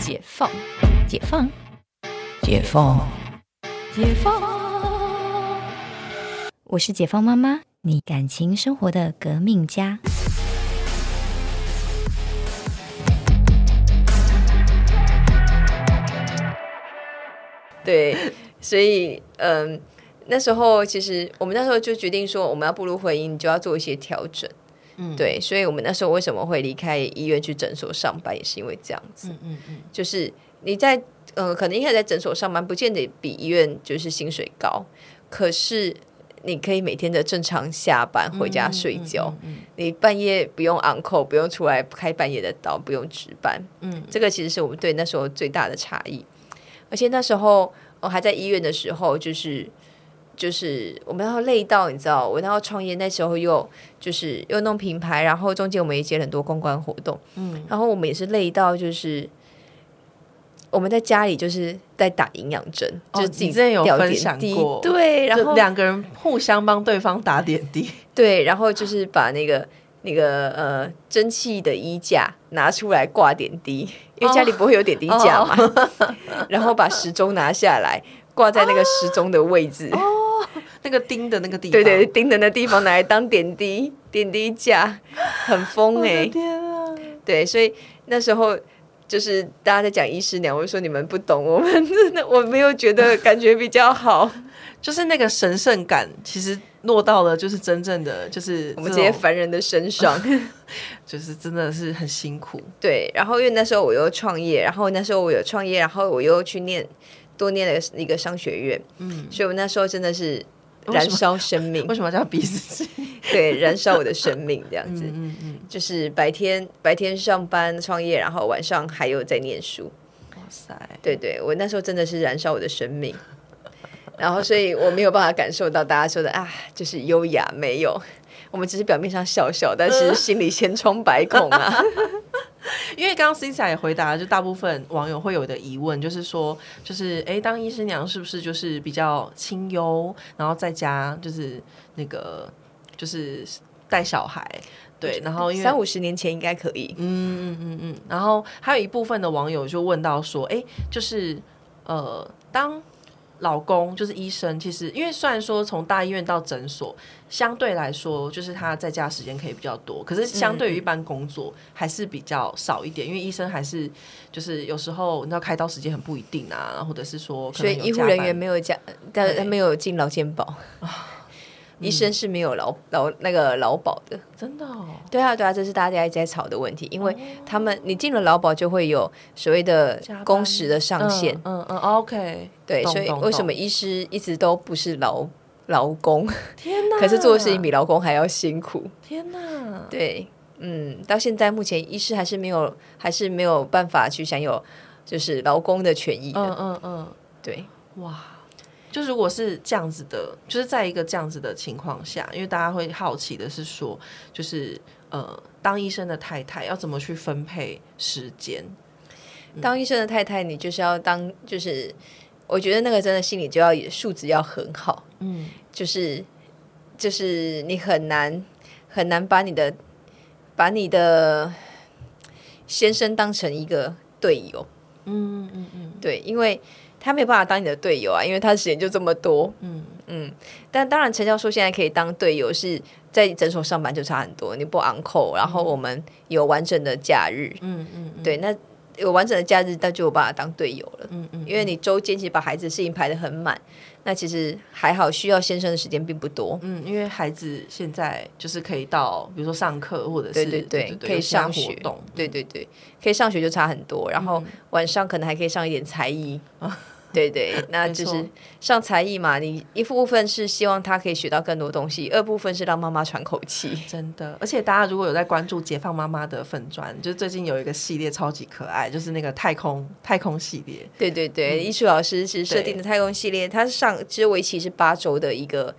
解放，解放，解放，解放。我是解放妈妈，你感情生活的革命家。对，所以嗯，那时候其实我们那时候就决定说，我们要步入婚姻，就要做一些调整。嗯，对，所以我们那时候为什么会离开医院去诊所上班，也是因为这样子。嗯嗯嗯，就是你在呃，可能一开始在诊所上班，不见得比医院就是薪水高，可是你可以每天的正常下班回家睡觉，你半夜不用 uncle，不用出来开半夜的刀，不用值班。嗯，这个其实是我们对那时候最大的差异。而且那时候我还在医院的时候，就是就是我们要累到你知道，我要创业那时候又就是又弄品牌，然后中间我们也接很多公关活动，嗯，然后我们也是累到就是我们在家里就是在打营养针，就自己有分享过，对，然后两个人互相帮对方打点滴，对，然后就是把那个那个呃蒸汽的衣架拿出来挂点滴。因为家里不会有点滴架嘛，然后把时钟拿下来挂在那个时钟的位置，哦，那个钉的那个地方，对对，钉的那地方拿来当点滴 点滴架，很疯哎！天啊！对，所以那时候就是大家在讲医师娘，我说你们不懂，我们真的我没有觉得感觉比较好，就是那个神圣感，其实。落到了就是真正的就是我们这些凡人的身上，就是真的是很辛苦。对，然后因为那时候我又创业，然后那时候我有创业，然后我又去念多念了一个商学院，嗯，所以我那时候真的是 燃烧生命。为什么叫彼此？对，燃烧我的生命这样子。嗯嗯，就是白天白天上班创业，然后晚上还有在念书。哇塞！对对，我那时候真的是燃烧我的生命。然后，所以我没有办法感受到大家说的啊，就是优雅没有。我们只是表面上笑笑，但是心里千疮百孔啊。因为刚刚 c i a 也回答，就大部分网友会有的疑问，就是说，就是哎，当医师娘是不是就是比较清幽，然后在家就是那个就是带小孩，对，然后三五十年前应该可以，嗯嗯嗯嗯。然后还有一部分的网友就问到说，哎，就是呃，当老公就是医生，其实因为虽然说从大医院到诊所，相对来说就是他在家时间可以比较多，可是相对于一般工作还是比较少一点，因为医生还是就是有时候你知道开刀时间很不一定啊，或者是说，所以医护人员没有加，但没有进劳健保。医生是没有劳劳那个劳保的，真的哦？对啊，对啊，这是大家一直在吵的问题，因为他们你进了劳保就会有所谓的工时的上限。嗯嗯，OK，对，所以为什么医师一直都不是劳劳工？天哪！可是做的事情比劳工还要辛苦。天哪！对，嗯，到现在目前医师还是没有，还是没有办法去享有就是劳工的权益的。嗯嗯嗯，对，哇。就如果是这样子的，就是在一个这样子的情况下，因为大家会好奇的是说，就是呃，当医生的太太要怎么去分配时间？当医生的太太，你就是要当，就是我觉得那个真的心里就要素质要很好，嗯，就是就是你很难很难把你的把你的先生当成一个队友，嗯嗯嗯，对，因为。他没有办法当你的队友啊，因为他的时间就这么多。嗯嗯，但当然，陈教授现在可以当队友，是在诊所上班就差很多。你不昂扣，然后我们有完整的假日。嗯嗯，对，那有完整的假日，那就有办法当队友了。嗯嗯，因为你周间其实把孩子事情排的很满。那其实还好，需要先生的时间并不多。嗯，因为孩子现在就是可以到，比如说上课或者是对对对，可以上学。对对对，可以上学就差很多。然后晚上可能还可以上一点才艺。对对，那就是上才艺嘛。你一部分是希望他可以学到更多东西，二部分是让妈妈喘口气。真的，而且大家如果有在关注解放妈妈的粉砖，就最近有一个系列超级可爱，就是那个太空太空系列。对对对，艺术老师是设定的太空系列，它是上其实为期是八周的一个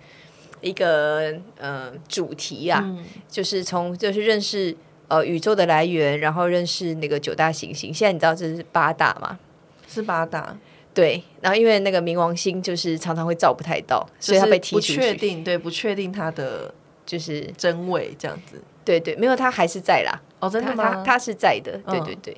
一个呃主题啊，就是从就是认识呃宇宙的来源，然后认识那个九大行星。现在你知道这是八大吗？是八大。对，然后因为那个冥王星就是常常会照不太到，所以他被踢出去。不确定，对，不确定他的就是真伪这样子。对对，没有，他还是在啦。哦，真的吗？他他是在的。对对对，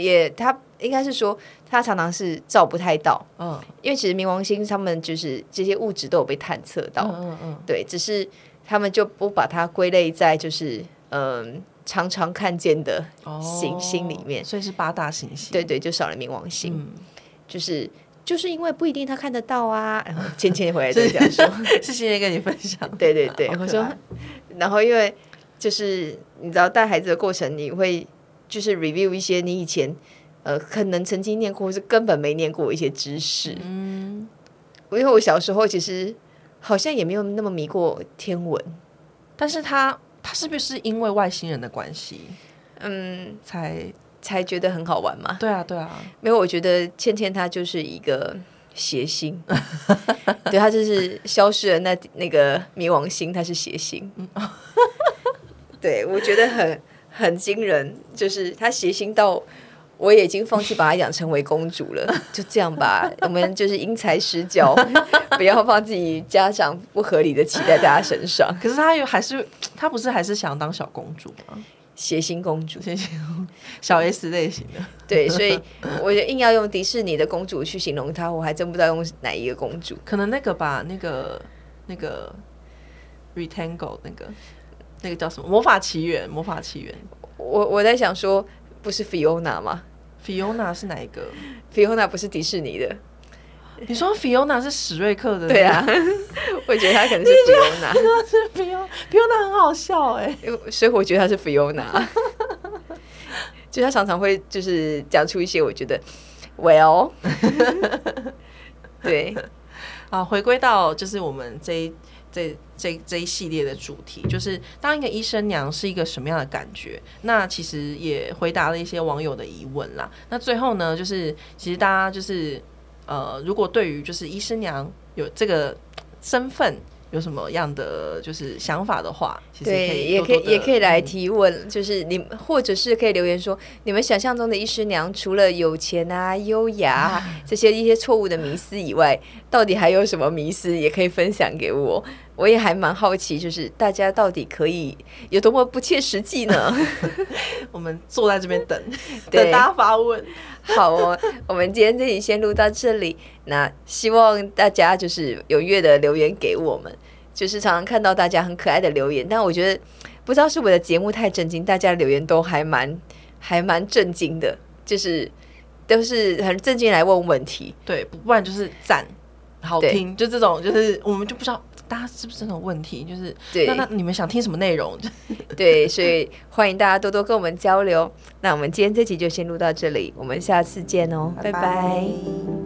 也他应该是说他常常是照不太到，嗯因为其实冥王星他们就是这些物质都有被探测到，嗯嗯嗯，对，只是他们就不把它归类在就是嗯、常常看见的哦行星里面，所以是八大行星。对对，就少了冥王星，嗯，就是就是因为不一定他看得到啊。然后芊芊回来就这样说，是谢谢跟你分享。对对对，我说然后因为就是你知道带孩子的过程，你会就是 review 一些你以前呃可能曾经念过，或是根本没念过一些知识。嗯，因为我小时候其实好像也没有那么迷过天文，但是他他是不是因为外星人的关系嗯，才？才觉得很好玩嘛。对啊，对啊，没有，我觉得倩倩她就是一个谐星，对她就是消失了那那个冥王星，她是谐星。对，我觉得很很惊人，就是她谐星到我也已经放弃把她养成为公主了，就这样吧，我们就是因材施教，不要放自己家长不合理的期待在她身上。可是她又还是她不是还是想当小公主吗？谐星公主，谢谢，小 S 类型的。对，所以我就硬要用迪士尼的公主去形容她，我还真不知道用哪一个公主。可能那个吧，那个那个 Retangle 那个那个叫什么？魔法奇缘，魔法奇缘。我我在想说，不是 Fiona 吗 Fiona 是哪一个？？Fiona 不是迪士尼的，你说 Fiona 是史瑞克的？对啊，我觉得他可能是 Fiona，是 Fiona。Fiona 很好笑哎、所以我觉得她是 Fiona。就她常常会就是讲出一些我觉得 Well，对，啊，回归到就是我们这一这这这一系列的主题，就是当一个医生娘是一个什么样的感觉？那其实也回答了一些网友的疑问啦。那最后呢，就是其实大家就是呃，如果对于就是医师娘有这个身份有什么样的就是想法的话，其实可对，以也可以也可以来提问，就是你或者是可以留言说，你们想象中的医师娘除了有钱啊、优雅啊 这些一些错误的迷思以外，到底还有什么迷思？也可以分享给我，我也还蛮好奇，就是大家到底可以有多么不切实际呢？我们坐在这边等对等大家发问。好哦，我们今天这里先录到这里。那希望大家就是踊跃的留言给我们，就是常常看到大家很可爱的留言，但我觉得不知道是我的节目太震惊，大家留言都还蛮还蛮震惊的，就是都是很震惊来问问题。对，不不然就是赞，好听，就这种，就是我们就不知道大家是不是这种问题，就是对那那你们想听什么内容？对，所以欢迎大家多多跟我们交流。那我们今天这集就先录到这里，我们下次见哦，拜拜